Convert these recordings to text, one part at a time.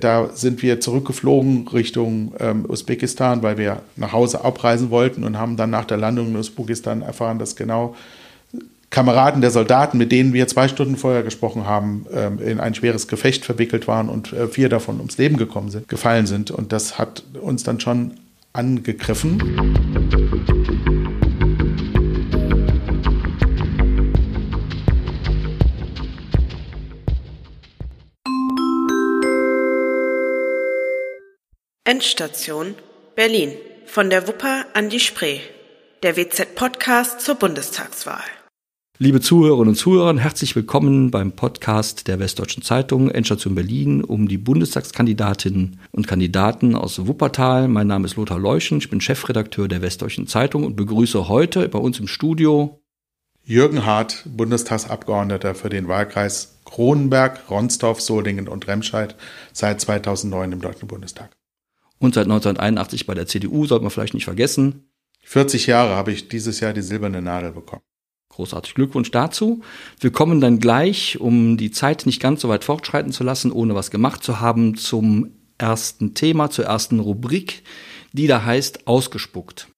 Da sind wir zurückgeflogen Richtung ähm, Usbekistan, weil wir nach Hause abreisen wollten und haben dann nach der Landung in Usbekistan erfahren, dass genau Kameraden der Soldaten, mit denen wir zwei Stunden vorher gesprochen haben, ähm, in ein schweres Gefecht verwickelt waren und äh, vier davon ums Leben gekommen sind, gefallen sind. Und das hat uns dann schon angegriffen. Endstation Berlin. Von der Wupper an die Spree. Der WZ-Podcast zur Bundestagswahl. Liebe Zuhörerinnen und Zuhörer, herzlich willkommen beim Podcast der Westdeutschen Zeitung Endstation Berlin um die Bundestagskandidatinnen und Kandidaten aus Wuppertal. Mein Name ist Lothar Leuschen, ich bin Chefredakteur der Westdeutschen Zeitung und begrüße heute bei uns im Studio Jürgen Hart, Bundestagsabgeordneter für den Wahlkreis Kronenberg, Ronsdorf, Solingen und Remscheid seit 2009 im Deutschen Bundestag. Und seit 1981 bei der CDU, sollte man vielleicht nicht vergessen. 40 Jahre habe ich dieses Jahr die silberne Nadel bekommen. Großartig Glückwunsch dazu. Wir kommen dann gleich, um die Zeit nicht ganz so weit fortschreiten zu lassen, ohne was gemacht zu haben, zum ersten Thema, zur ersten Rubrik, die da heißt Ausgespuckt.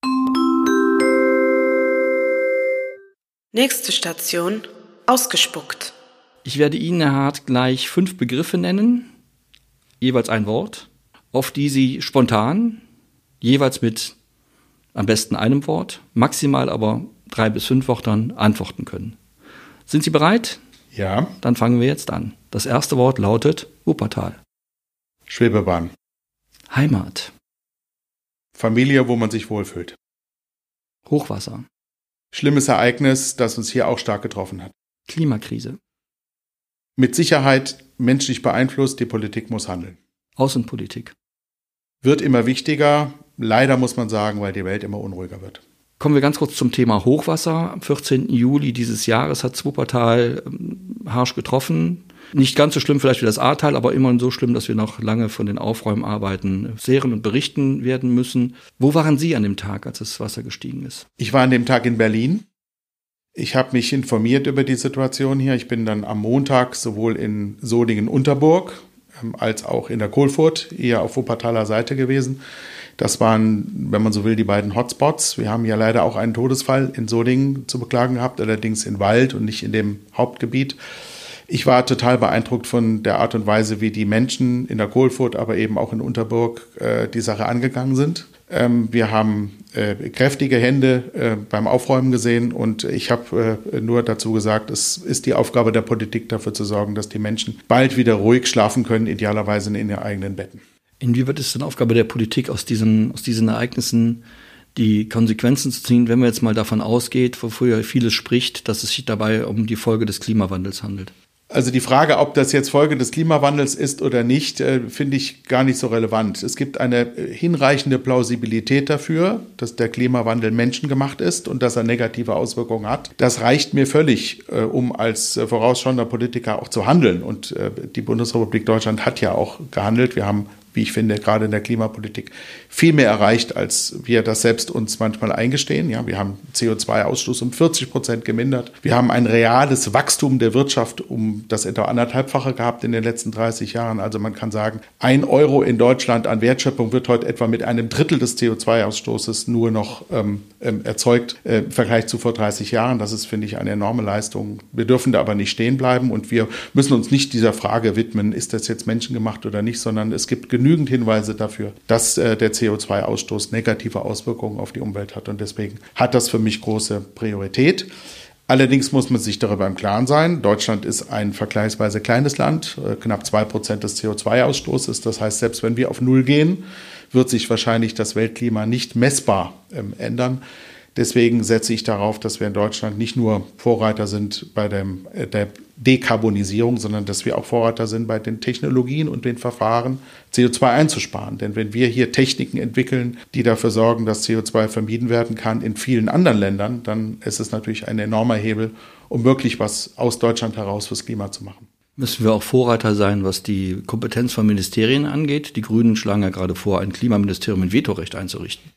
Nächste Station Ausgespuckt. Ich werde Ihnen, Herr Hart, gleich fünf Begriffe nennen, jeweils ein Wort, auf die Sie spontan, jeweils mit am besten einem Wort, maximal aber drei bis fünf Wörtern antworten können. Sind Sie bereit? Ja. Dann fangen wir jetzt an. Das erste Wort lautet Wuppertal. Schwebebahn. Heimat. Familie, wo man sich wohlfühlt. Hochwasser. Schlimmes Ereignis, das uns hier auch stark getroffen hat. Klimakrise. Mit Sicherheit menschlich beeinflusst, die Politik muss handeln. Außenpolitik. Wird immer wichtiger, leider muss man sagen, weil die Welt immer unruhiger wird. Kommen wir ganz kurz zum Thema Hochwasser. Am 14. Juli dieses Jahres hat Wuppertal ähm, harsch getroffen. Nicht ganz so schlimm vielleicht wie das Ahrtal, aber immerhin so schlimm, dass wir noch lange von den Aufräumarbeiten zehren und berichten werden müssen. Wo waren Sie an dem Tag, als das Wasser gestiegen ist? Ich war an dem Tag in Berlin. Ich habe mich informiert über die Situation hier. Ich bin dann am Montag sowohl in Solingen-Unterburg als auch in der Kohlfurt, eher auf Wuppertaler Seite gewesen. Das waren, wenn man so will, die beiden Hotspots. Wir haben ja leider auch einen Todesfall in Solingen zu beklagen gehabt, allerdings in Wald und nicht in dem Hauptgebiet. Ich war total beeindruckt von der Art und Weise, wie die Menschen in der Kohlfurt, aber eben auch in Unterburg äh, die Sache angegangen sind. Ähm, wir haben äh, kräftige Hände äh, beim Aufräumen gesehen und ich habe äh, nur dazu gesagt, es ist die Aufgabe der Politik dafür zu sorgen, dass die Menschen bald wieder ruhig schlafen können, idealerweise in ihren eigenen Betten. Inwieweit ist es denn Aufgabe der Politik, aus diesen, aus diesen Ereignissen die Konsequenzen zu ziehen, wenn man jetzt mal davon ausgeht, wofür vieles spricht, dass es sich dabei um die Folge des Klimawandels handelt? Also die Frage, ob das jetzt Folge des Klimawandels ist oder nicht, äh, finde ich gar nicht so relevant. Es gibt eine hinreichende Plausibilität dafür, dass der Klimawandel menschengemacht ist und dass er negative Auswirkungen hat. Das reicht mir völlig, äh, um als äh, vorausschauender Politiker auch zu handeln. Und die Bundesrepublik Deutschland hat ja auch gehandelt. Wir haben wie ich finde, gerade in der Klimapolitik viel mehr erreicht, als wir das selbst uns manchmal eingestehen. Ja, wir haben CO2-Ausstoß um 40 Prozent gemindert. Wir haben ein reales Wachstum der Wirtschaft um das etwa anderthalbfache gehabt in den letzten 30 Jahren. Also man kann sagen, ein Euro in Deutschland an Wertschöpfung wird heute etwa mit einem Drittel des CO2-Ausstoßes nur noch ähm, ähm, erzeugt äh, im Vergleich zu vor 30 Jahren. Das ist, finde ich, eine enorme Leistung. Wir dürfen da aber nicht stehen bleiben und wir müssen uns nicht dieser Frage widmen, ist das jetzt menschengemacht oder nicht, sondern es gibt genügend Hinweise dafür, dass äh, der CO2-Ausstoß negative Auswirkungen auf die Umwelt hat. Und deswegen hat das für mich große Priorität. Allerdings muss man sich darüber im Klaren sein, Deutschland ist ein vergleichsweise kleines Land, äh, knapp zwei Prozent des CO2-Ausstoßes. Das heißt, selbst wenn wir auf Null gehen, wird sich wahrscheinlich das Weltklima nicht messbar ähm, ändern. Deswegen setze ich darauf, dass wir in Deutschland nicht nur Vorreiter sind bei dem, äh, der Dekarbonisierung, sondern dass wir auch Vorreiter sind bei den Technologien und den Verfahren, CO2 einzusparen. Denn wenn wir hier Techniken entwickeln, die dafür sorgen, dass CO2 vermieden werden kann in vielen anderen Ländern, dann ist es natürlich ein enormer Hebel, um wirklich was aus Deutschland heraus fürs Klima zu machen. Müssen wir auch Vorreiter sein, was die Kompetenz von Ministerien angeht? Die Grünen schlagen ja gerade vor, ein Klimaministerium mit Vetorecht einzurichten.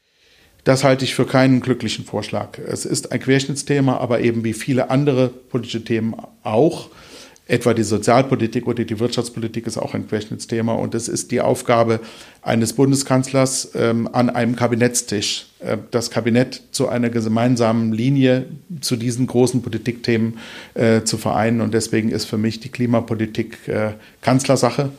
Das halte ich für keinen glücklichen Vorschlag. Es ist ein Querschnittsthema, aber eben wie viele andere politische Themen auch Etwa die Sozialpolitik oder die Wirtschaftspolitik ist auch ein Querschnittsthema. Und es ist die Aufgabe eines Bundeskanzlers ähm, an einem Kabinettstisch, äh, das Kabinett zu einer gemeinsamen Linie zu diesen großen Politikthemen äh, zu vereinen. Und deswegen ist für mich die Klimapolitik äh, Kanzlersache.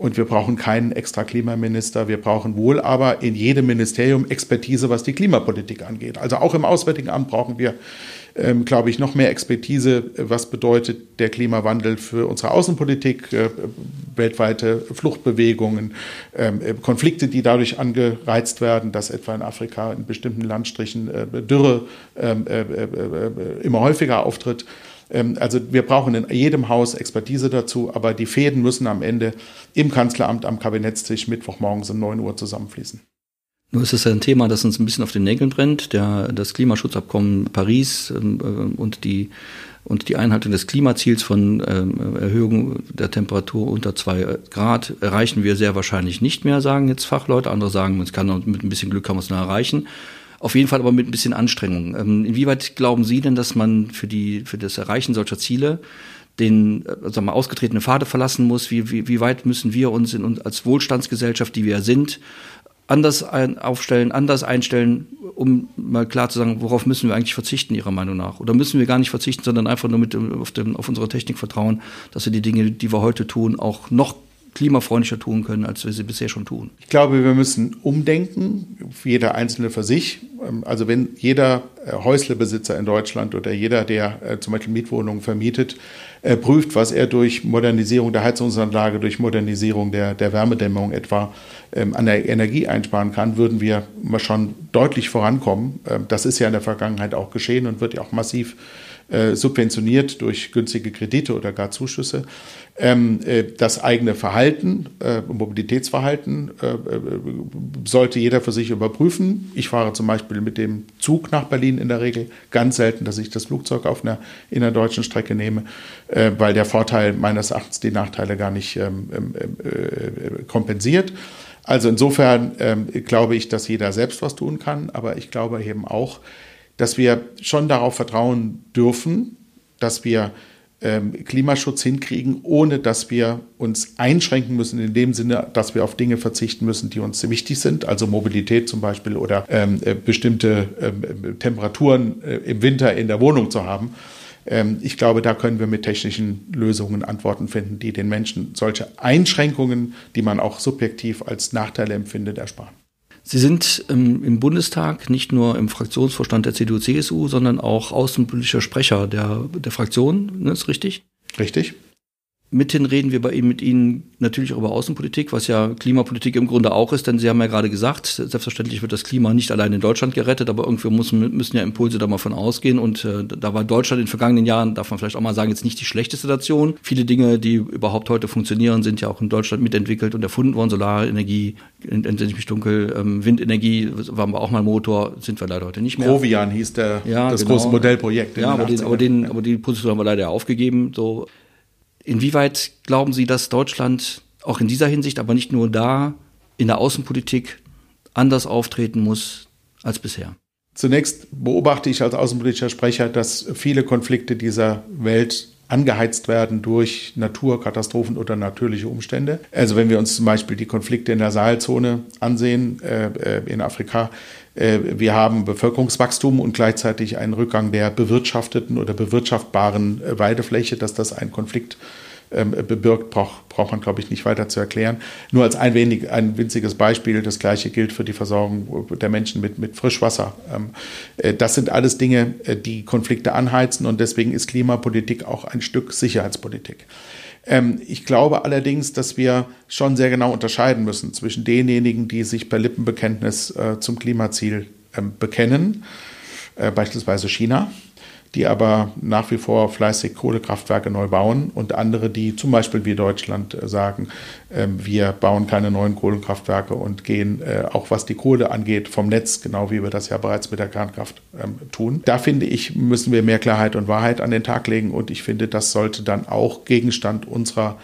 Und wir brauchen keinen extra Klimaminister. Wir brauchen wohl aber in jedem Ministerium Expertise, was die Klimapolitik angeht. Also auch im Auswärtigen Amt brauchen wir ähm, glaube ich, noch mehr Expertise, was bedeutet der Klimawandel für unsere Außenpolitik, äh, weltweite Fluchtbewegungen, ähm, äh, Konflikte, die dadurch angereizt werden, dass etwa in Afrika in bestimmten Landstrichen äh, Dürre ähm, äh, äh, äh, immer häufiger auftritt. Ähm, also wir brauchen in jedem Haus Expertise dazu, aber die Fäden müssen am Ende im Kanzleramt am Kabinettstisch Mittwochmorgens um 9 Uhr zusammenfließen. Nur ist es ein Thema, das uns ein bisschen auf den Nägeln brennt. Der, das Klimaschutzabkommen Paris ähm, äh, und, die, und die Einhaltung des Klimaziels von ähm, Erhöhung der Temperatur unter zwei Grad erreichen wir sehr wahrscheinlich nicht mehr, sagen jetzt Fachleute. Andere sagen, es kann mit ein bisschen Glück kann man es noch erreichen. Auf jeden Fall aber mit ein bisschen Anstrengung. Ähm, inwieweit glauben Sie denn, dass man für, die, für das Erreichen solcher Ziele den äh, sagen wir, ausgetretene Pfade verlassen muss? Wie, wie, wie weit müssen wir uns in, als Wohlstandsgesellschaft, die wir sind, anders ein, aufstellen, anders einstellen, um mal klar zu sagen, worauf müssen wir eigentlich verzichten, Ihrer Meinung nach? Oder müssen wir gar nicht verzichten, sondern einfach nur mit auf, dem, auf unsere Technik vertrauen, dass wir die Dinge, die wir heute tun, auch noch klimafreundlicher tun können, als wir sie bisher schon tun. Ich glaube, wir müssen umdenken, jeder Einzelne für sich. Ähm, also wenn jeder äh, Häuslebesitzer in Deutschland oder jeder, der äh, zum Beispiel Mietwohnungen vermietet, äh, prüft, was er durch Modernisierung der Heizungsanlage, durch Modernisierung der, der Wärmedämmung etwa ähm, an der Energie einsparen kann, würden wir schon deutlich vorankommen. Ähm, das ist ja in der Vergangenheit auch geschehen und wird ja auch massiv subventioniert durch günstige Kredite oder gar Zuschüsse. Ähm, äh, das eigene Verhalten, äh, Mobilitätsverhalten äh, äh, sollte jeder für sich überprüfen. Ich fahre zum Beispiel mit dem Zug nach Berlin in der Regel ganz selten, dass ich das Flugzeug auf einer innerdeutschen Strecke nehme, äh, weil der Vorteil meines Erachtens die Nachteile gar nicht ähm, ähm kompensiert. Also insofern ähm, glaube ich, dass jeder selbst was tun kann, aber ich glaube eben auch, dass wir schon darauf vertrauen dürfen, dass wir ähm, Klimaschutz hinkriegen, ohne dass wir uns einschränken müssen, in dem Sinne, dass wir auf Dinge verzichten müssen, die uns wichtig sind, also Mobilität zum Beispiel oder ähm, äh, bestimmte ähm, Temperaturen äh, im Winter in der Wohnung zu haben. Ähm, ich glaube, da können wir mit technischen Lösungen Antworten finden, die den Menschen solche Einschränkungen, die man auch subjektiv als Nachteile empfindet, ersparen. Sie sind ähm, im Bundestag nicht nur im Fraktionsvorstand der CDU-CSU, sondern auch außenpolitischer Sprecher der, der Fraktion, ne, ist richtig? Richtig. Mithin reden wir bei Ihnen mit Ihnen natürlich auch über Außenpolitik, was ja Klimapolitik im Grunde auch ist, denn Sie haben ja gerade gesagt, selbstverständlich wird das Klima nicht allein in Deutschland gerettet, aber irgendwie müssen, müssen ja Impulse da mal von ausgehen und äh, da war Deutschland in den vergangenen Jahren, darf man vielleicht auch mal sagen, jetzt nicht die schlechteste Nation. Viele Dinge, die überhaupt heute funktionieren, sind ja auch in Deutschland mitentwickelt und erfunden worden. Solarenergie, entsinne ich mich dunkel, ähm, Windenergie waren wir auch mal Motor, sind wir leider heute nicht mehr. Provian hieß der, ja, das genau. große Modellprojekt. Ja, aber, den, aber, den, aber die Position haben wir leider aufgegeben. So Inwieweit glauben Sie, dass Deutschland auch in dieser Hinsicht, aber nicht nur da, in der Außenpolitik anders auftreten muss als bisher? Zunächst beobachte ich als außenpolitischer Sprecher, dass viele Konflikte dieser Welt angeheizt werden durch Naturkatastrophen oder natürliche Umstände. Also wenn wir uns zum Beispiel die Konflikte in der Sahelzone ansehen, äh, äh in Afrika, wir haben Bevölkerungswachstum und gleichzeitig einen Rückgang der bewirtschafteten oder bewirtschaftbaren äh, Weidefläche, dass das ein Konflikt ähm, bewirkt, braucht, braucht man, glaube ich, nicht weiter zu erklären. Nur als ein, wenig, ein winziges Beispiel, das gleiche gilt für die Versorgung der Menschen mit, mit Frischwasser. Ähm, äh, das sind alles Dinge, die Konflikte anheizen und deswegen ist Klimapolitik auch ein Stück Sicherheitspolitik. Ähm, ich glaube allerdings, dass wir schon sehr genau unterscheiden müssen zwischen denjenigen, die sich per Lippenbekenntnis äh, zum Klimaziel ähm, bekennen, äh, beispielsweise China, die aber nach wie vor fleißig Kohlekraftwerke neu bauen und andere, die zum Beispiel wie Deutschland äh, sagen, ähm, wir bauen keine neuen Kohlekraftwerke und gehen äh, auch was die Kohle angeht vom Netz, genau wie wir das ja bereits mit der Kernkraft ähm, tun. Da finde ich, müssen wir mehr Klarheit und Wahrheit an den Tag legen und ich finde, das sollte dann auch Gegenstand unserer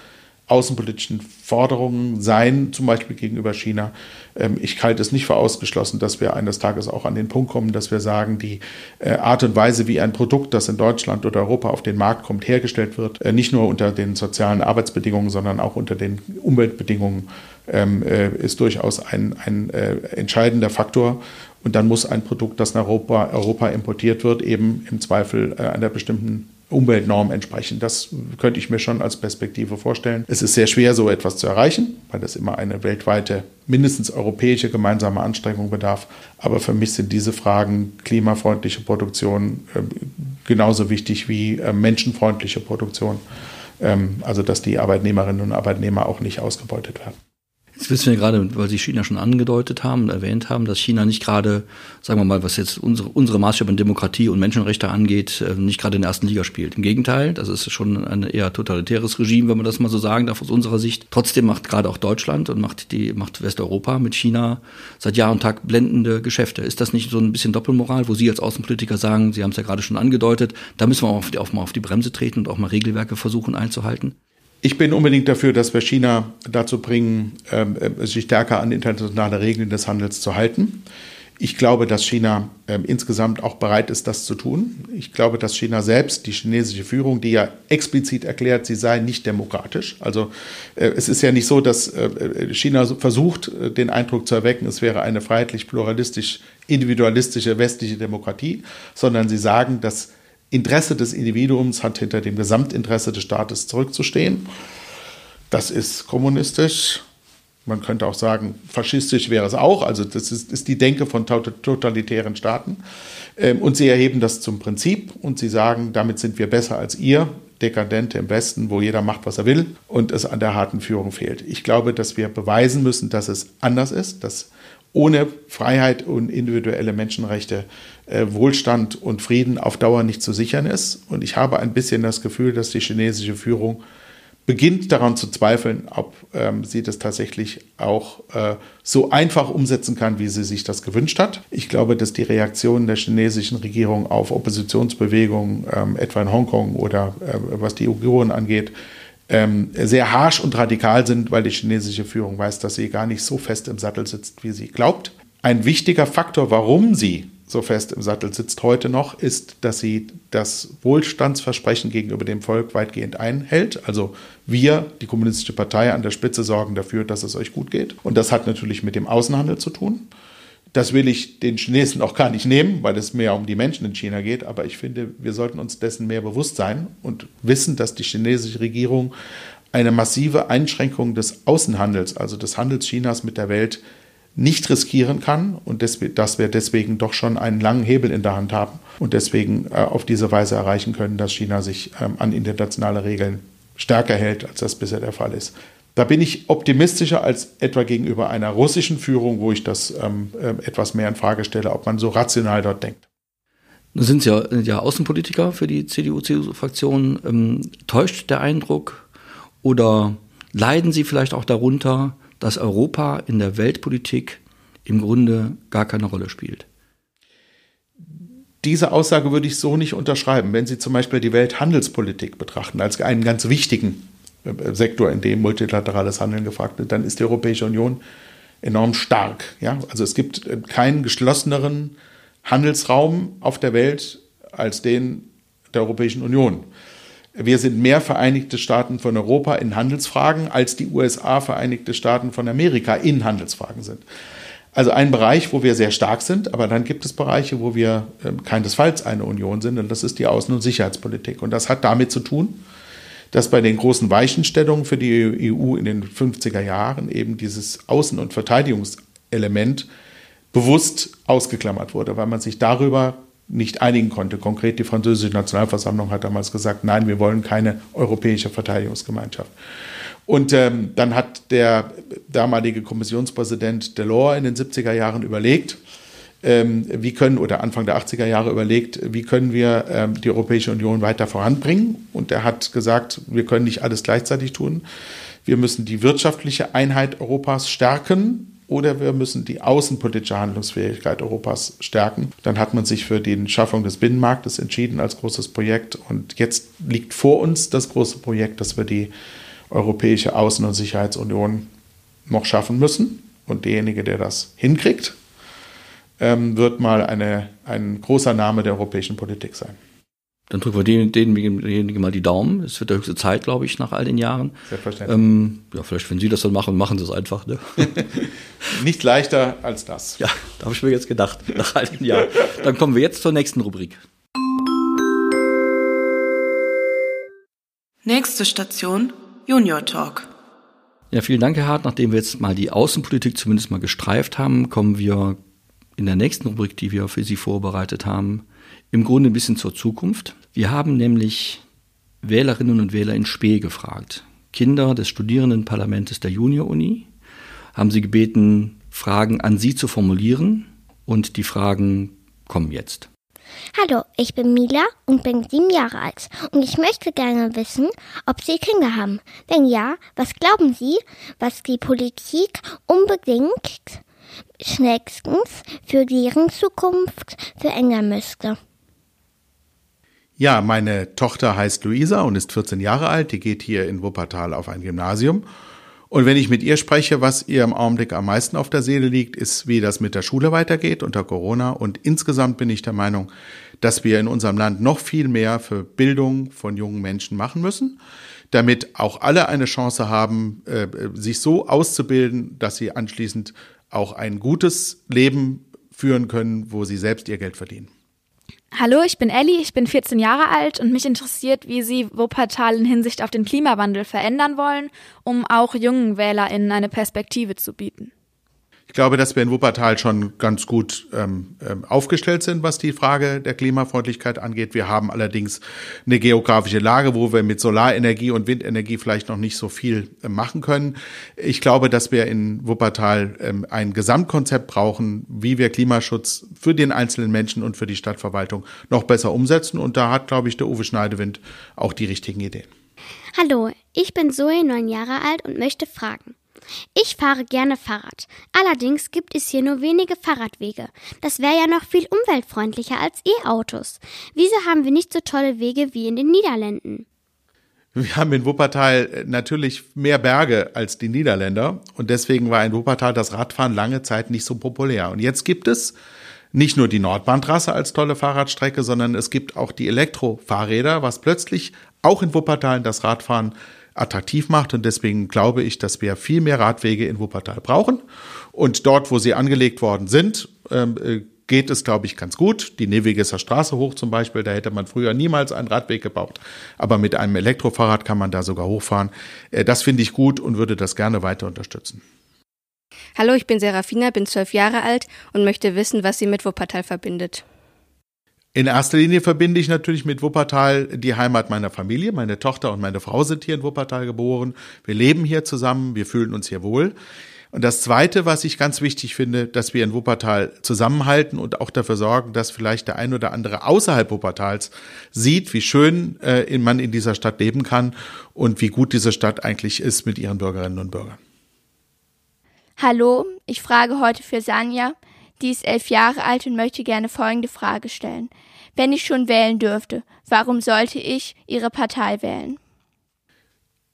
außenpolitischen Forderungen sein, zum Beispiel gegenüber China. Ähm, ich halte es nicht für ausgeschlossen, dass wir eines Tages auch an den Punkt kommen, dass wir sagen, die äh, Art und Weise, wie ein Produkt, das in Deutschland oder Europa auf den Markt kommt, hergestellt wird, äh, nicht nur unter den sozialen Arbeitsbedingungen, sondern auch unter den Umweltbedingungen, ähm, äh, ist durchaus ein, ein entscheidender Faktor. Und dann muss ein Produkt, das nach Europa, Europa importiert wird, eben im Zweifel einer bestimmten Umweltnorm entsprechen. Das könnte ich mir schon als Perspektive vorstellen. Es ist sehr schwer, so etwas zu erreichen, weil es immer eine weltweite, mindestens europäische gemeinsame Anstrengung bedarf. Aber für mich sind diese Fragen klimafreundliche Produktion äh, genauso wichtig wie äh, menschenfreundliche Produktion. Ähm, also dass die Arbeitnehmerinnen und Arbeitnehmer auch nicht ausgebeutet werden. Jetzt wissen wir gerade, weil Sie China schon angedeutet haben und erwähnt haben, dass China nicht gerade, sagen wir mal, was jetzt unsere, unsere Maßstäbe in Demokratie und Menschenrechte angeht, äh, nicht gerade in der ersten Liga spielt. Im Gegenteil, das ist schon ein eher totalitäres Regime, wenn man das mal so sagen darf aus unserer Sicht. Trotzdem macht gerade auch Deutschland und macht die macht Westeuropa mit China seit Jahr und Tag blendende Geschäfte. Ist das nicht so ein bisschen Doppelmoral, wo Sie als Außenpolitiker sagen, Sie haben es ja gerade schon angedeutet, da müssen wir auch, auch mal auf die Bremse treten und auch mal Regelwerke versuchen einzuhalten? Ich bin unbedingt dafür, dass wir China dazu bringen, ähm, äh, sich stärker an internationale Regeln des Handels zu halten. Ich glaube, dass China äh, insgesamt auch bereit ist, das zu tun. Ich glaube, dass China selbst, die chinesische Führung, die ja explizit erklärt, sie sei nicht demokratisch. Also äh, es ist ja nicht so, dass äh, China versucht, den Eindruck zu erwecken, es wäre eine freiheitlich, pluralistisch, individualistische westliche Demokratie, sondern sie sagen, dass Interesse des Individuums hat hinter dem Gesamtinteresse des Staates zurückzustehen. Das ist kommunistisch. Man könnte auch sagen, faschistisch wäre es auch. Also das ist, ist die Denke von totalitären Staaten. Ähm, und sie erheben das zum Prinzip und sie sagen, damit sind wir besser als ihr, Dekadente im Westen, wo jeder macht, was er will und es an der harten Führung fehlt. Ich glaube, dass wir beweisen müssen, dass es anders ist, dass ohne Freiheit und individuelle Menschenrechte äh, Wohlstand und Frieden auf Dauer nicht zu sichern ist. Und ich habe ein bisschen das Gefühl, dass die chinesische Führung beginnt daran zu zweifeln, ob ähm, sie das tatsächlich auch äh, so einfach umsetzen kann, wie sie sich das gewünscht hat. Ich glaube, dass die Reaktionen der chinesischen Regierung auf Oppositionsbewegungen, ähm, etwa in Hongkong oder äh, was die Uiguren angeht, ähm, sehr harsch und radikal sind, weil die chinesische Führung weiß, dass sie gar nicht so fest im Sattel sitzt, wie sie glaubt. Ein wichtiger Faktor, warum sie so fest im Sattel sitzt heute noch, ist, dass sie das Wohlstandsversprechen gegenüber dem Volk weitgehend einhält. Also wir, die Kommunistische Partei an der Spitze, sorgen dafür, dass es euch gut geht. Und das hat natürlich mit dem Außenhandel zu tun. Das will ich den Chinesen auch gar nicht nehmen, weil es mehr um die Menschen in China geht. Aber ich finde, wir sollten uns dessen mehr bewusst sein und wissen, dass die chinesische Regierung eine massive Einschränkung des Außenhandels, also des Handels Chinas mit der Welt, nicht riskieren kann und dass wir deswegen doch schon einen langen Hebel in der Hand haben und deswegen äh, auf diese Weise erreichen können, dass China sich ähm, an internationale Regeln stärker hält, als das bisher der Fall ist. Da bin ich optimistischer als etwa gegenüber einer russischen Führung, wo ich das ähm, äh, etwas mehr in Frage stelle, ob man so rational dort denkt. Sind Sie ja, ja Außenpolitiker für die CDU-CSU-Fraktion. Ähm, täuscht der Eindruck oder leiden Sie vielleicht auch darunter, dass Europa in der Weltpolitik im Grunde gar keine Rolle spielt. Diese Aussage würde ich so nicht unterschreiben. Wenn Sie zum Beispiel die Welthandelspolitik betrachten als einen ganz wichtigen äh, Sektor, in dem multilaterales Handeln gefragt wird, dann ist die Europäische Union enorm stark. Ja? Also es gibt äh, keinen geschlosseneren Handelsraum auf der Welt als den der Europäischen Union. Wir sind mehr Vereinigte Staaten von Europa in Handelsfragen, als die USA Vereinigte Staaten von Amerika in Handelsfragen sind. Also ein Bereich, wo wir sehr stark sind, aber dann gibt es Bereiche, wo wir äh, keinesfalls eine Union sind, und das ist die Außen- und Sicherheitspolitik. Und das hat damit zu tun, dass bei den großen Weichenstellungen für die EU in den 50er Jahren eben dieses Außen- und Verteidigungselement bewusst ausgeklammert wurde, weil man sich darüber nicht einigen konnte. Konkret die französische Nationalversammlung hat damals gesagt, nein, wir wollen keine europäische Verteidigungsgemeinschaft. Und ähm, dann hat der damalige Kommissionspräsident Delors in den 70er Jahren überlegt, ähm, wie können, oder Anfang der 80er Jahre überlegt, wie können wir ähm, die Europäische Union weiter voranbringen. Und er hat gesagt, wir können nicht alles gleichzeitig tun. Wir müssen die wirtschaftliche Einheit Europas stärken oder wir müssen die außenpolitische Handlungsfähigkeit Europas stärken. Dann hat man sich für die Schaffung des Binnenmarktes entschieden als großes Projekt und jetzt liegt vor uns das große Projekt, dass wir die Europäische Außen- und Sicherheitsunion noch schaffen müssen. Und derjenige, der das hinkriegt, ähm, wird mal eine, ein großer Name der europäischen Politik sein. Dann drücken wir denjenigen mal die Daumen. Es wird der höchste Zeit, glaube ich, nach all den Jahren. Selbstverständlich. Ähm, ja, vielleicht, wenn Sie das dann machen, machen Sie es einfach. Ne? Nicht leichter als das. Ja, da habe ich mir jetzt gedacht, nach all den Jahren. Dann kommen wir jetzt zur nächsten Rubrik. Nächste Station, Junior Talk. Ja, vielen Dank, Herr Hart. Nachdem wir jetzt mal die Außenpolitik zumindest mal gestreift haben, kommen wir in der nächsten Rubrik, die wir für Sie vorbereitet haben, im Grunde ein bisschen zur Zukunft. Wir haben nämlich Wählerinnen und Wähler in Spee gefragt. Kinder des Studierendenparlamentes der Junior-Uni haben sie gebeten, Fragen an sie zu formulieren und die Fragen kommen jetzt. Hallo, ich bin Mila und bin sieben Jahre alt und ich möchte gerne wissen, ob Sie Kinder haben. Wenn ja, was glauben Sie, was die Politik unbedingt schnellstens für deren Zukunft verändern müsste? Ja, meine Tochter heißt Luisa und ist 14 Jahre alt. Die geht hier in Wuppertal auf ein Gymnasium. Und wenn ich mit ihr spreche, was ihr im Augenblick am meisten auf der Seele liegt, ist, wie das mit der Schule weitergeht unter Corona. Und insgesamt bin ich der Meinung, dass wir in unserem Land noch viel mehr für Bildung von jungen Menschen machen müssen, damit auch alle eine Chance haben, äh, sich so auszubilden, dass sie anschließend auch ein gutes Leben führen können, wo sie selbst ihr Geld verdienen. Hallo, ich bin Elli, ich bin 14 Jahre alt und mich interessiert, wie Sie Wuppertal in Hinsicht auf den Klimawandel verändern wollen, um auch jungen WählerInnen eine Perspektive zu bieten. Ich glaube, dass wir in Wuppertal schon ganz gut ähm, ähm, aufgestellt sind, was die Frage der Klimafreundlichkeit angeht. Wir haben allerdings eine geografische Lage, wo wir mit Solarenergie und Windenergie vielleicht noch nicht so viel äh, machen können. Ich glaube, dass wir in Wuppertal ähm, ein Gesamtkonzept brauchen, wie wir Klimaschutz für den einzelnen Menschen und für die Stadtverwaltung noch besser umsetzen. Und da hat, glaube ich, der Uwe Schneidewind auch die richtigen Ideen. Hallo, ich bin Zoe, neun Jahre alt und möchte fragen. Ich fahre gerne Fahrrad. Allerdings gibt es hier nur wenige Fahrradwege. Das wäre ja noch viel umweltfreundlicher als E-Autos. Wieso haben wir nicht so tolle Wege wie in den Niederlanden? Wir haben in Wuppertal natürlich mehr Berge als die Niederländer und deswegen war in Wuppertal das Radfahren lange Zeit nicht so populär. Und jetzt gibt es nicht nur die Nordbahntrasse als tolle Fahrradstrecke, sondern es gibt auch die Elektrofahrräder, was plötzlich auch in Wuppertal das Radfahren attraktiv macht. Und deswegen glaube ich, dass wir viel mehr Radwege in Wuppertal brauchen. Und dort, wo sie angelegt worden sind, ähm, äh, geht es, glaube ich, ganz gut. Die Nevigesser Straße hoch zum Beispiel, da hätte man früher niemals einen Radweg gebaut. Aber mit einem Elektrofahrrad kann man da sogar hochfahren. Äh, das finde ich gut und würde das gerne weiter unterstützen. Hallo, ich bin Serafina, bin zwölf Jahre alt und möchte wissen, was sie mit Wuppertal verbindet. In erster Linie verbinde ich natürlich mit Wuppertal die Heimat meiner Familie. Meine Tochter und meine Frau sind hier in Wuppertal geboren. Wir leben hier zusammen, wir fühlen uns hier wohl. Und das Zweite, was ich ganz wichtig finde, dass wir in Wuppertal zusammenhalten und auch dafür sorgen, dass vielleicht der ein oder andere außerhalb Wuppertals sieht, wie schön äh, man in dieser Stadt leben kann und wie gut diese Stadt eigentlich ist mit ihren Bürgerinnen und Bürgern. Hallo, ich frage heute für Sanja. Die ist elf Jahre alt und möchte gerne folgende Frage stellen. Wenn ich schon wählen dürfte, warum sollte ich Ihre Partei wählen?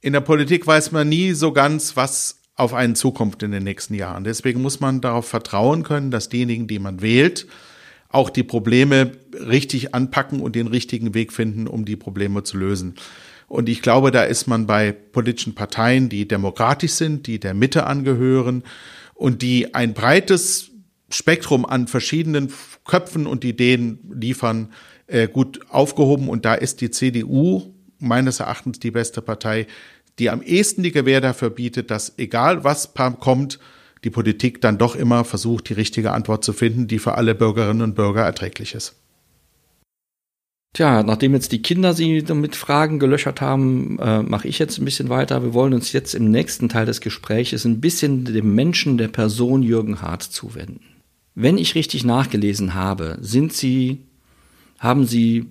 In der Politik weiß man nie so ganz, was auf einen zukommt in den nächsten Jahren. Deswegen muss man darauf vertrauen können, dass diejenigen, die man wählt, auch die Probleme richtig anpacken und den richtigen Weg finden, um die Probleme zu lösen. Und ich glaube, da ist man bei politischen Parteien, die demokratisch sind, die der Mitte angehören und die ein breites Spektrum an verschiedenen Köpfen und Ideen liefern, äh, gut aufgehoben. Und da ist die CDU meines Erachtens die beste Partei, die am ehesten die Gewähr dafür bietet, dass egal was kommt, die Politik dann doch immer versucht, die richtige Antwort zu finden, die für alle Bürgerinnen und Bürger erträglich ist. Tja, nachdem jetzt die Kinder sie mit Fragen gelöchert haben, äh, mache ich jetzt ein bisschen weiter. Wir wollen uns jetzt im nächsten Teil des Gespräches ein bisschen dem Menschen, der Person Jürgen Hart zuwenden. Wenn ich richtig nachgelesen habe, sind Sie, haben Sie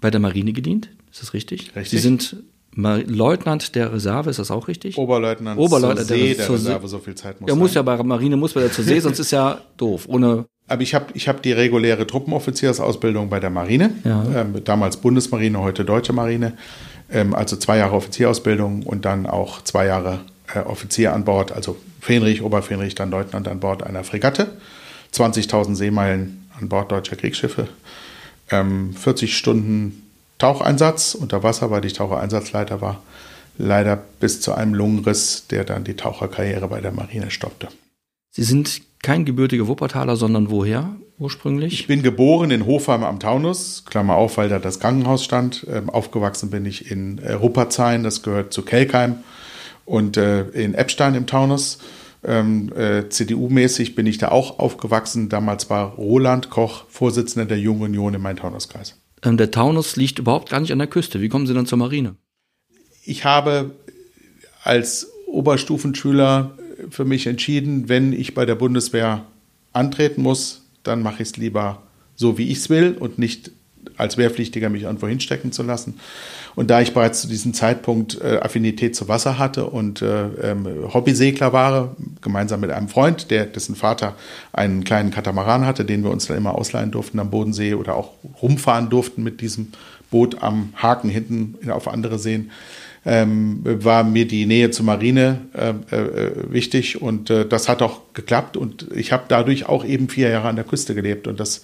bei der Marine gedient? Ist das richtig? Richtig. Sie sind Leutnant der Reserve, ist das auch richtig? Oberleutnant, Oberleutnant zur See der, der Reserve, so viel Zeit muss Er muss sein. ja bei der Marine, muss bei der zur See, sonst ist ja doof. Ohne Aber ich habe ich hab die reguläre Truppenoffiziersausbildung bei der Marine, Ja. ähm, damals Bundesmarine, heute Deutsche Marine, Ähm, also zwei Jahre Offizierausbildung und dann auch zwei Jahre äh, Offizier an Bord, also Fähnrich, Oberfähnrich, dann Leutnant an Bord einer Fregatte. 20.000 Seemeilen an Bord deutscher Kriegsschiffe. 40 ähm, Stunden Taucheinsatz unter Wasser, weil ich Tauchereinsatzleiter war. Leider bis zu einem Lungenriss, der dann die Taucherkarriere bei der Marine stoppte. Sie sind kein gebürtiger Wuppertaler, sondern woher ursprünglich? Ich bin geboren in Hofheim am Taunus, Klammer auf, weil da das Krankenhaus stand. Ähm, aufgewachsen bin ich in äh, Ruppertsheim, das gehört zu Kelkheim, und äh, in Eppstein im Taunus. Ähm, äh, CDU-mäßig bin ich da auch aufgewachsen. Damals war Roland Koch Vorsitzender der Jungen Union im Main-Taunus-Kreis. Ähm, der Taunus liegt überhaupt gar nicht an der Küste. Wie kommen Sie dann zur Marine? Ich habe als Oberstufenschüler für mich entschieden, wenn ich bei der Bundeswehr antreten muss, dann mache ich es lieber so, wie ich es will und nicht als Wehrpflichtiger mich irgendwo hinstecken zu lassen. Und da ich bereits zu diesem Zeitpunkt äh, Affinität zu Wasser hatte und äh, ähm, Hobbysegler war, gemeinsam mit einem Freund, der, dessen Vater einen kleinen Katamaran hatte, den wir uns dann immer ausleihen durften am Bodensee oder auch rumfahren durften mit diesem Boot am Haken hinten auf andere Seen, ähm, war mir die Nähe zur Marine äh, äh, wichtig. Und äh, das hat auch geklappt. Und ich habe dadurch auch eben vier Jahre an der Küste gelebt. Und das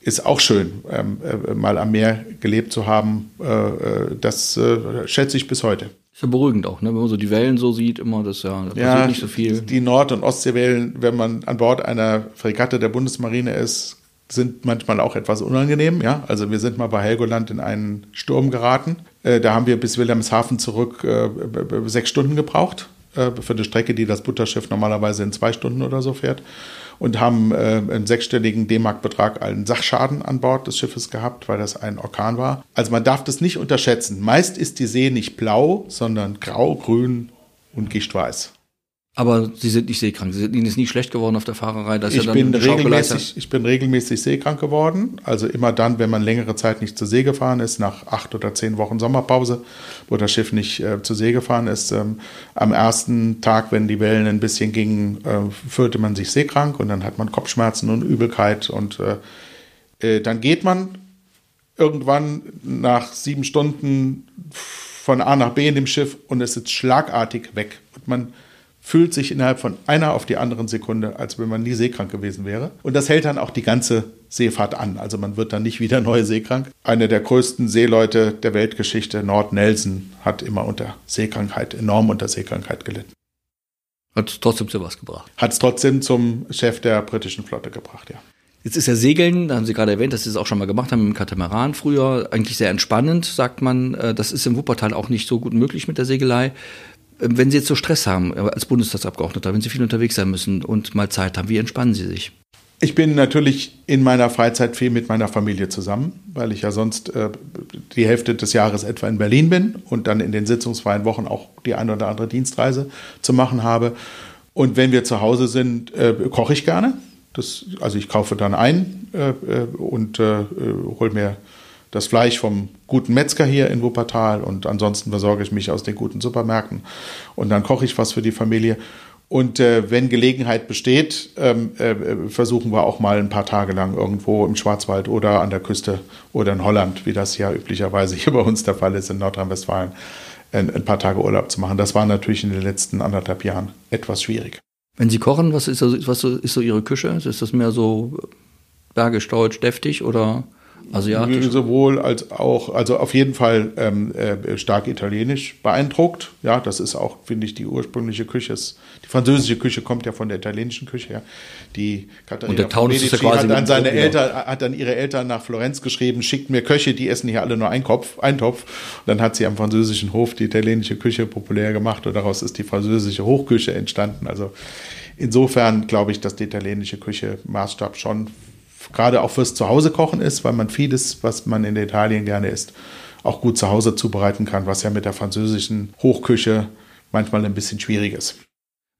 ist auch schön, ähm, äh, mal am Meer gelebt zu haben. Äh, äh, das äh, schätze ich bis heute. Ist ja beruhigend auch, ne? wenn man so die Wellen so sieht, immer das ja, da ja, nicht so viel. Die Nord- und Ostseewellen, wenn man an Bord einer Fregatte der Bundesmarine ist, sind manchmal auch etwas unangenehm. Ja? Also wir sind mal bei Helgoland in einen Sturm geraten. Äh, da haben wir bis Wilhelmshaven zurück äh, sechs Stunden gebraucht für eine Strecke, die das Butterschiff normalerweise in zwei Stunden oder so fährt und haben äh, einen sechsstelligen D-Mark-Betrag an Sachschaden an Bord des Schiffes gehabt, weil das ein Orkan war. Also man darf das nicht unterschätzen. Meist ist die See nicht blau, sondern grau, grün und gichtweiß. Aber Sie sind nicht seekrank. Sie sind Ihnen ist nie schlecht geworden auf der Fahrerei. Das ich, ja bin regelmäßig, ich bin regelmäßig seekrank geworden. Also immer dann, wenn man längere Zeit nicht zur See gefahren ist, nach acht oder zehn Wochen Sommerpause, wo das Schiff nicht äh, zur See gefahren ist. Ähm, am ersten Tag, wenn die Wellen ein bisschen gingen, äh, fühlte man sich seekrank und dann hat man Kopfschmerzen und Übelkeit. Und äh, äh dann geht man irgendwann nach sieben Stunden von A nach B in dem Schiff und es ist schlagartig weg. Und man fühlt sich innerhalb von einer auf die anderen Sekunde, als wenn man nie seekrank gewesen wäre. Und das hält dann auch die ganze Seefahrt an. Also man wird dann nicht wieder neu seekrank. Einer der größten Seeleute der Weltgeschichte, Nord Nelson, hat immer unter Seekrankheit, enorm unter Seekrankheit gelitten. Hat es trotzdem zu was gebracht? Hat es trotzdem zum Chef der britischen Flotte gebracht, ja. Jetzt ist ja Segeln, da haben Sie gerade erwähnt, dass Sie es auch schon mal gemacht haben mit dem Katamaran früher, eigentlich sehr entspannend, sagt man. Äh, das ist im Wuppertal auch nicht so gut möglich mit der Segelei. Ähm, wenn Sie jetzt so Stress haben äh, als Bundestagsabgeordneter, wenn Sie viel unterwegs sein müssen und mal Zeit haben, wie entspannen Sie sich? Ich bin natürlich in meiner Freizeit viel mit meiner Familie zusammen, weil ich ja sonst äh, die Hälfte des Jahres etwa in Berlin bin und dann in den sitzungsfreien Wochen auch die eine oder andere Dienstreise zu machen habe. Und wenn wir zu Hause sind, äh, koche ich gerne. Das, also ich kaufe dann ein äh, äh und äh, hole mir das Fleisch vom guten Metzger hier in Wuppertal und ansonsten versorge ich mich aus den guten Supermärkten und dann koche ich was für die Familie. Und äh, wenn Gelegenheit besteht, ähm, äh, versuchen wir auch mal ein paar Tage lang irgendwo im Schwarzwald oder an der Küste oder in Holland, wie das ja üblicherweise hier bei uns der Fall ist in Nordrhein-Westfalen, ein, ein, paar Tage Urlaub zu machen. Das war natürlich in den letzten anderthalb Jahren etwas schwierig. Wenn Sie kochen, was ist so, was ist so Ihre Küche? Ist das mehr so bergisch, deutsch, deftig oder? Asiatisch? Sowohl als auch, also auf jeden Fall ähm, äh, stark italienisch beeindruckt. Ja, das ist auch, finde ich, die ursprüngliche Küche. Ist, die französische Küche kommt ja von der italienischen Küche her. Die Katharina Und der Taunus ist ja quasi hat an seine Eltern, hat dann ihre Eltern nach Florenz geschrieben, schickt mir Köche, die essen hier alle nur einen Kopf, einen Topf. Und dann hat sie am französischen Hof die italienische Küche populär gemacht und daraus ist die französische Hochküche entstanden. Also insofern glaube ich, dass die italienische Küche Maßstab schon gerade auch fürs Zuhause kochen ist, weil man vieles, was man in Italien gerne isst, auch gut zu Hause zubereiten kann, was ja mit der französischen Hochküche manchmal ein bisschen schwierig ist.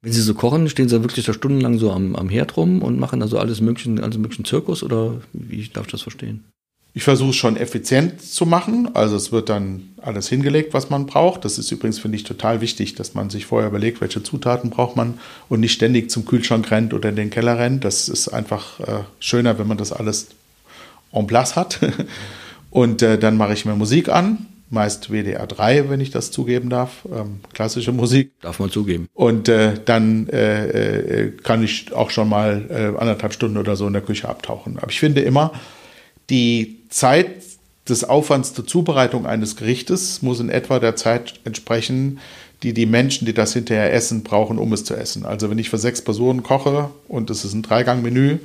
Wenn Sie so kochen, stehen Sie wirklich da stundenlang so am, am Herd rum und machen also alles möglichen, alles möglichen Zirkus oder wie darf ich das verstehen? Ich versuche es schon effizient zu machen. Also es wird dann alles hingelegt, was man braucht. Das ist übrigens, finde ich, total wichtig, dass man sich vorher überlegt, welche Zutaten braucht man und nicht ständig zum Kühlschrank rennt oder in den Keller rennt. Das ist einfach äh, schöner, wenn man das alles en place hat. und äh, dann mache ich mir Musik an meist WDR 3, wenn ich das zugeben darf, ähm, klassische Musik. Darf man zugeben. Und äh, dann äh, äh, kann ich auch schon mal äh, anderthalb Stunden oder so in der Küche abtauchen. Aber ich finde immer, die Zeit des Aufwands zur Zubereitung eines Gerichtes muss in etwa der Zeit entsprechen, die die Menschen, die das hinterher essen, brauchen, um es zu essen. Also wenn ich für sechs Personen koche und es ist ein Dreigangmenü,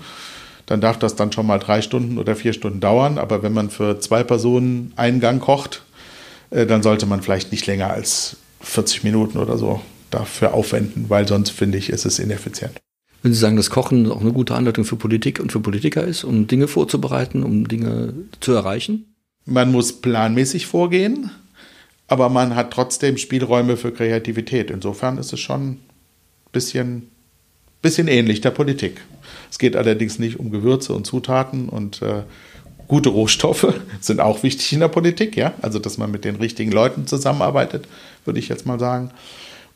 dann darf das dann schon mal drei Stunden oder vier Stunden dauern. Aber wenn man für zwei Personen einen Gang kocht, äh, dann sollte man vielleicht nicht länger als 40 Minuten oder so dafür aufwenden, weil sonst finde ich, ist es ineffizient. Wenn Sie sagen, dass Kochen auch eine gute Anleitung für Politik und für Politiker ist, um Dinge vorzubereiten, um Dinge zu erreichen? Man muss planmäßig vorgehen, aber man hat trotzdem Spielräume für Kreativität. Insofern ist es schon ein bisschen, bisschen ähnlich der Politik. Es geht allerdings nicht um Gewürze und Zutaten und äh, gute Rohstoffe sind auch wichtig in der Politik, ja. Also, dass man mit den richtigen Leuten zusammenarbeitet, würde ich jetzt mal sagen.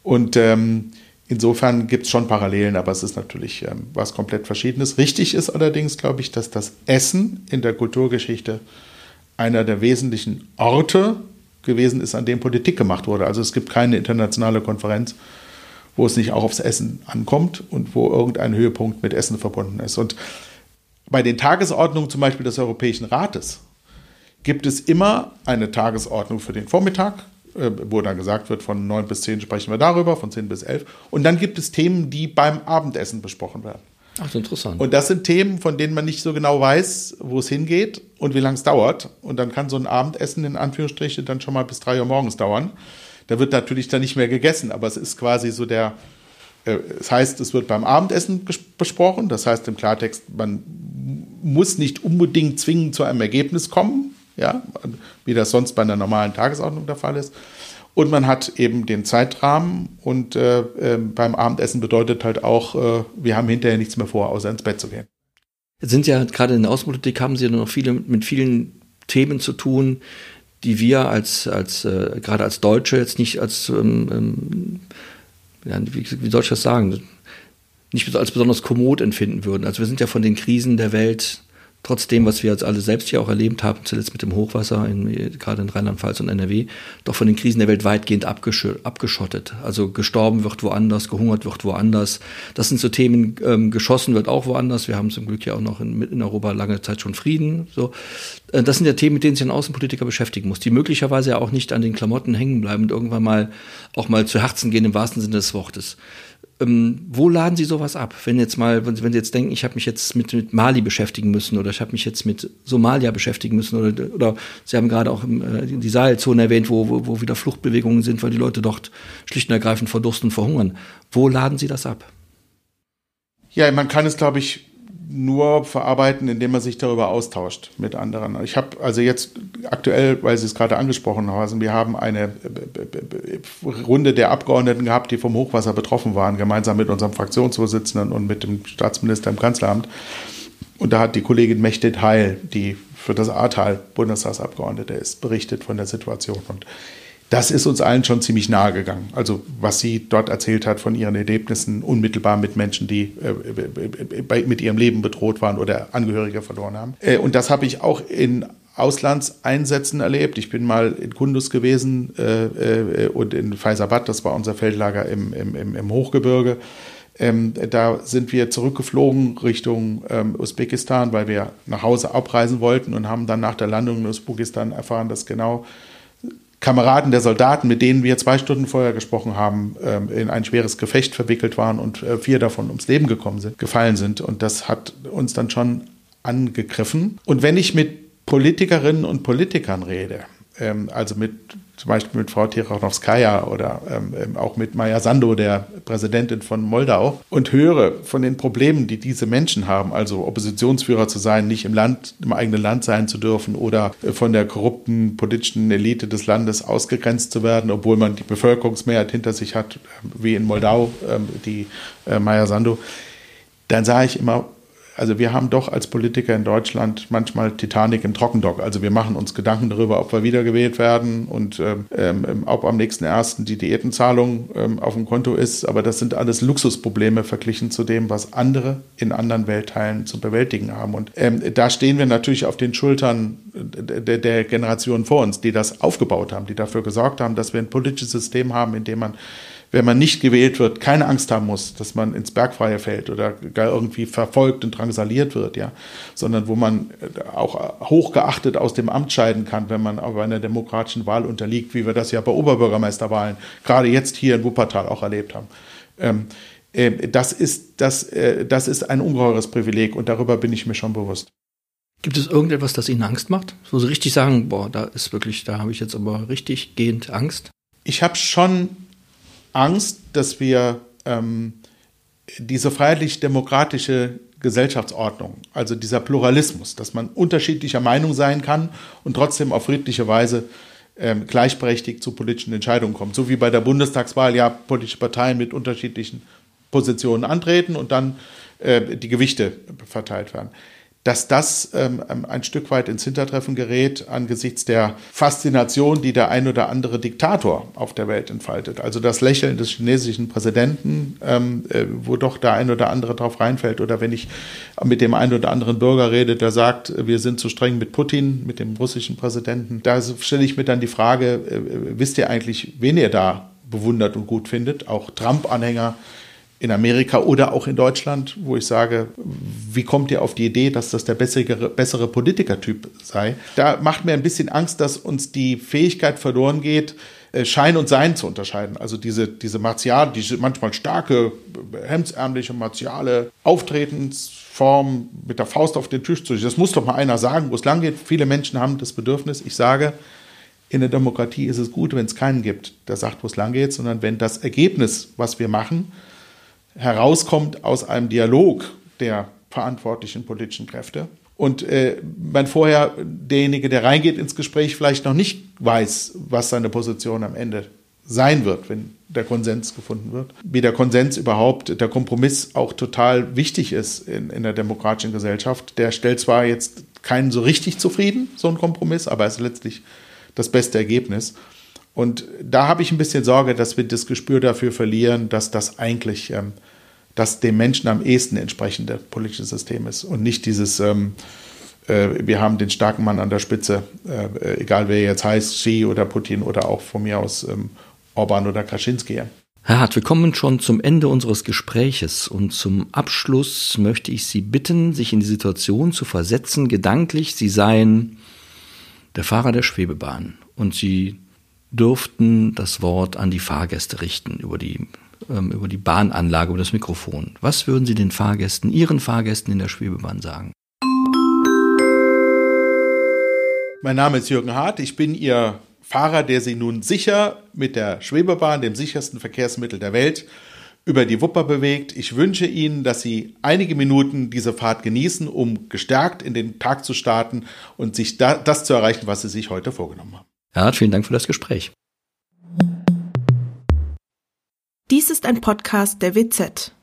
Und ähm, insofern gibt es schon Parallelen, aber es ist natürlich ähm, was komplett Verschiedenes. Richtig ist allerdings, glaube ich, dass das Essen in der Kulturgeschichte einer der wesentlichen Orte gewesen ist, an dem Politik gemacht wurde. Also es gibt keine internationale Konferenz, wo es nicht auch aufs Essen ankommt und wo irgendein Höhepunkt mit Essen verbunden ist. Und bei den Tagesordnungen zum Beispiel des Europäischen Rates gibt es immer eine Tagesordnung für den Vormittag, wo dann gesagt wird, von 9 bis 10 sprechen wir darüber, von 10 bis 11. Und dann gibt es Themen, die beim Abendessen besprochen werden. Ach, interessant. Und das sind Themen, von denen man nicht so genau weiß, wo es hingeht und wie lange es dauert. Und dann kann so ein Abendessen in Anführungsstrichen dann schon mal bis 3 Uhr morgens dauern. Da wird natürlich dann nicht mehr gegessen, aber es ist quasi so der, äh, das heißt, es wird beim Abendessen besprochen. Das heißt im Klartext, man muss nicht unbedingt zwingend zu einem Ergebnis kommen, ja, wie das sonst bei einer normalen Tagesordnung der Fall ist. Und man hat eben den Zeitrahmen und äh, äh, beim Abendessen bedeutet halt auch, äh, wir haben hinterher nichts mehr vor, außer ins Bett zu gehen. Jetzt sind ja gerade in der Außenpolitik haben Sie ja noch viele mit vielen Themen zu tun, die wir als als äh, gerade als Deutsche jetzt nicht als ähm, ähm wie, wie soll ich das sagen nicht als besonders kommod empfinden würden. Also wir sind ja von den Krisen der Welt trotzdem, was wir jetzt alle selbst hier auch erlebt haben, zuletzt mit dem Hochwasser, in, gerade in Rheinland-Pfalz und NRW, doch von den Krisen der Welt weitgehend abgeschottet. Also gestorben wird woanders, gehungert wird woanders. Das sind so Themen, ähm, geschossen wird auch woanders. Wir haben zum Glück ja auch noch in, in Europa lange Zeit schon Frieden. So. Äh, das sind ja Themen, mit denen sich ein Außenpolitiker beschäftigen muss, die möglicherweise ja auch nicht an den Klamotten hängen bleiben und irgendwann mal auch mal zu Herzen gehen im wahrsten Sinne des Wortes. Ähm, wo laden Sie sowas ab? Wenn jetzt mal, wenn, wenn Sie jetzt denken, ich habe mich jetzt mit, mit Mali beschäftigen müssen oder ich habe mich jetzt mit Somalia beschäftigen müssen oder, oder Sie haben gerade auch äh, die Sahelzone erwähnt, wo, wo, wo wieder Fluchtbewegungen sind, weil die Leute dort schlicht und ergreifend verdursten und verhungern. Wo laden Sie das ab? Ja, man kann es, glaube ich, nur verarbeiten, indem man sich darüber austauscht mit anderen. Ich habe also jetzt aktuell, weil Sie es gerade angesprochen haben, wir haben eine Runde der Abgeordneten gehabt, die vom Hochwasser betroffen waren, gemeinsam mit unserem Fraktionsvorsitzenden und mit dem Staatsminister im Kanzleramt. Und da hat die Kollegin Mechtet Heil, die für das Ahrtal Bundestagsabgeordnete ist, berichtet von der Situation. Und das ist uns allen schon ziemlich nahe gegangen. Also was sie dort erzählt hat von ihren Erlebnissen unmittelbar mit Menschen, die äh, mit ihrem Leben bedroht waren oder Angehörige verloren haben. Äh, und das habe ich auch in Auslandseinsätzen erlebt. Ich bin mal in Kundus gewesen äh, äh, und in Faisabad, das war unser Feldlager im, im, im Hochgebirge. Ähm, da sind wir zurückgeflogen Richtung ähm, Usbekistan, weil wir nach Hause abreisen wollten und haben dann nach der Landung in Usbekistan erfahren, dass genau Kameraden der Soldaten, mit denen wir zwei Stunden vorher gesprochen haben, ähm, in ein schweres Gefecht verwickelt waren und äh, vier davon ums Leben gekommen sind, gefallen sind. Und das hat uns dann schon angegriffen. Und wenn ich mit Politikerinnen und Politikern rede, also mit zum Beispiel mit Frau Tirachnowskaja oder ähm, ähm, auch mit Maja Sando, der Präsidentin von Moldau, und höre von den Problemen, die diese Menschen haben, also Oppositionsführer zu sein, nicht im Land, im eigenen Land sein zu dürfen oder äh, von der korrupten politischen Elite des Landes ausgegrenzt zu werden, obwohl man die Bevölkerungsmehrheit hinter sich hat, äh, wie in Moldau, ähm, die äh, Maja Sando, dann sage ich immer, Also wir haben doch als Politiker in Deutschland manchmal Titanic im Trockendock. Also wir machen uns Gedanken darüber, ob wir wiedergewählt werden und ähm, ähm ob am nächsten ersten die Diätenzahlung ähm, auf dem Konto ist. Aber das sind alles Luxusprobleme verglichen zu dem, was andere in anderen Weltteilen zu bewältigen haben. Und ähm, da stehen wir natürlich auf den Schultern der, der Generation vor uns, die das aufgebaut haben, die dafür gesorgt haben, dass wir ein politisches System haben, in dem man wenn man nicht gewählt wird, keine Angst haben muss, dass man ins Bergfreie fällt oder gar irgendwie verfolgt und drangsaliert wird, ja, sondern wo man auch hochgeachtet aus dem Amt scheiden kann, wenn man aber einer demokratischen Wahl unterliegt, wie wir das ja bei Oberbürgermeisterwahlen gerade jetzt hier in Wuppertal auch erlebt haben. Ähm, äh, das, ist, das, äh, das ist ein ungeheures Privileg und darüber bin ich mir schon bewusst. Gibt es irgendetwas, das Ihnen Angst macht? Wo Sie richtig sagen, boah, da ist wirklich, da habe ich jetzt aber richtig gehend Angst? Ich habe schon Angst, dass wir ähm, diese freiheitlich-demokratische Gesellschaftsordnung, also dieser Pluralismus, dass man unterschiedlicher Meinung sein kann und trotzdem auf friedliche Weise ähm, gleichberechtigt zu politischen Entscheidungen kommt. So wie bei der Bundestagswahl ja politische Parteien mit unterschiedlichen Positionen antreten und dann äh, die Gewichte verteilt werden dass das ähm, ähm, ein Stück weit ins Hintertreffen gerät angesichts der Faszination, die der ein oder andere Diktator auf der Welt entfaltet. Also das Lächeln des chinesischen Präsidenten, ähm, äh, wo doch der ein oder andere drauf reinfällt. Oder wenn ich mit dem einen oder anderen Bürger rede, der sagt, wir sind zu streng mit Putin, mit dem russischen Präsidenten, da stelle ich mir dann die Frage, äh, wisst ihr eigentlich, wen ihr da bewundert und gut findet? Auch Trump-Anhänger in Amerika oder auch in Deutschland, wo ich sage, wie kommt ihr auf die Idee, dass das der bessere, bessere Politikertyp sei? Da macht mir ein bisschen Angst, dass uns die Fähigkeit verloren geht, äh, Schein und Sein zu unterscheiden. Also diese, diese martial, diese manchmal starke, hemdsärmliche, martiale Auftretensform mit der Faust auf den Tisch zu. Das muss doch mal einer sagen, wo es lang geht. Viele Menschen haben das Bedürfnis. Ich sage, in der Demokratie ist es gut, wenn es keinen gibt, der sagt, wo es lang geht, sondern wenn das Ergebnis, was wir machen, herauskommt aus einem Dialog der verantwortlichen politischen Kräfte. Und äh, man vorher derjenige, der reingeht ins Gespräch, vielleicht noch nicht weiß, was seine Position am Ende sein wird, wenn der Konsens gefunden wird. Wie der Konsens überhaupt, der Kompromiss auch total wichtig ist in, in der demokratischen Gesellschaft. Der stellt zwar jetzt keinen so richtig zufrieden, so ein Kompromiss, aber ist letztlich das beste Ergebnis. Und da habe ich ein bisschen Sorge, dass wir das Gespür dafür verlieren, dass das eigentlich ähm, das dem Menschen am ehesten entsprechende politische System ist und nicht dieses, ähm, äh, wir haben den starken Mann an der Spitze, äh, egal wer jetzt heißt, Xi oder Putin oder auch von mir aus ähm, Orban oder Kaczynski. Herr Hart, wir kommen schon zum Ende unseres Gespräches und zum Abschluss möchte ich Sie bitten, sich in die Situation zu versetzen, gedanklich, Sie seien der Fahrer der Schwebebahn und Sie dürften das Wort an die Fahrgäste richten über die, ähm, über die Bahnanlage, über das Mikrofon. Was würden Sie den Fahrgästen, Ihren Fahrgästen in der Schwebebahn sagen? Mein Name ist Jürgen Hart. Ich bin Ihr Fahrer, der Sie nun sicher mit der Schwebebahn, dem sichersten Verkehrsmittel der Welt, über die Wupper bewegt. Ich wünsche Ihnen, dass Sie einige Minuten diese Fahrt genießen, um gestärkt in den Tag zu starten und sich da, das zu erreichen, was Sie sich heute vorgenommen haben. Ja, vielen Dank für das Gespräch. Dies ist ein Podcast der WZ.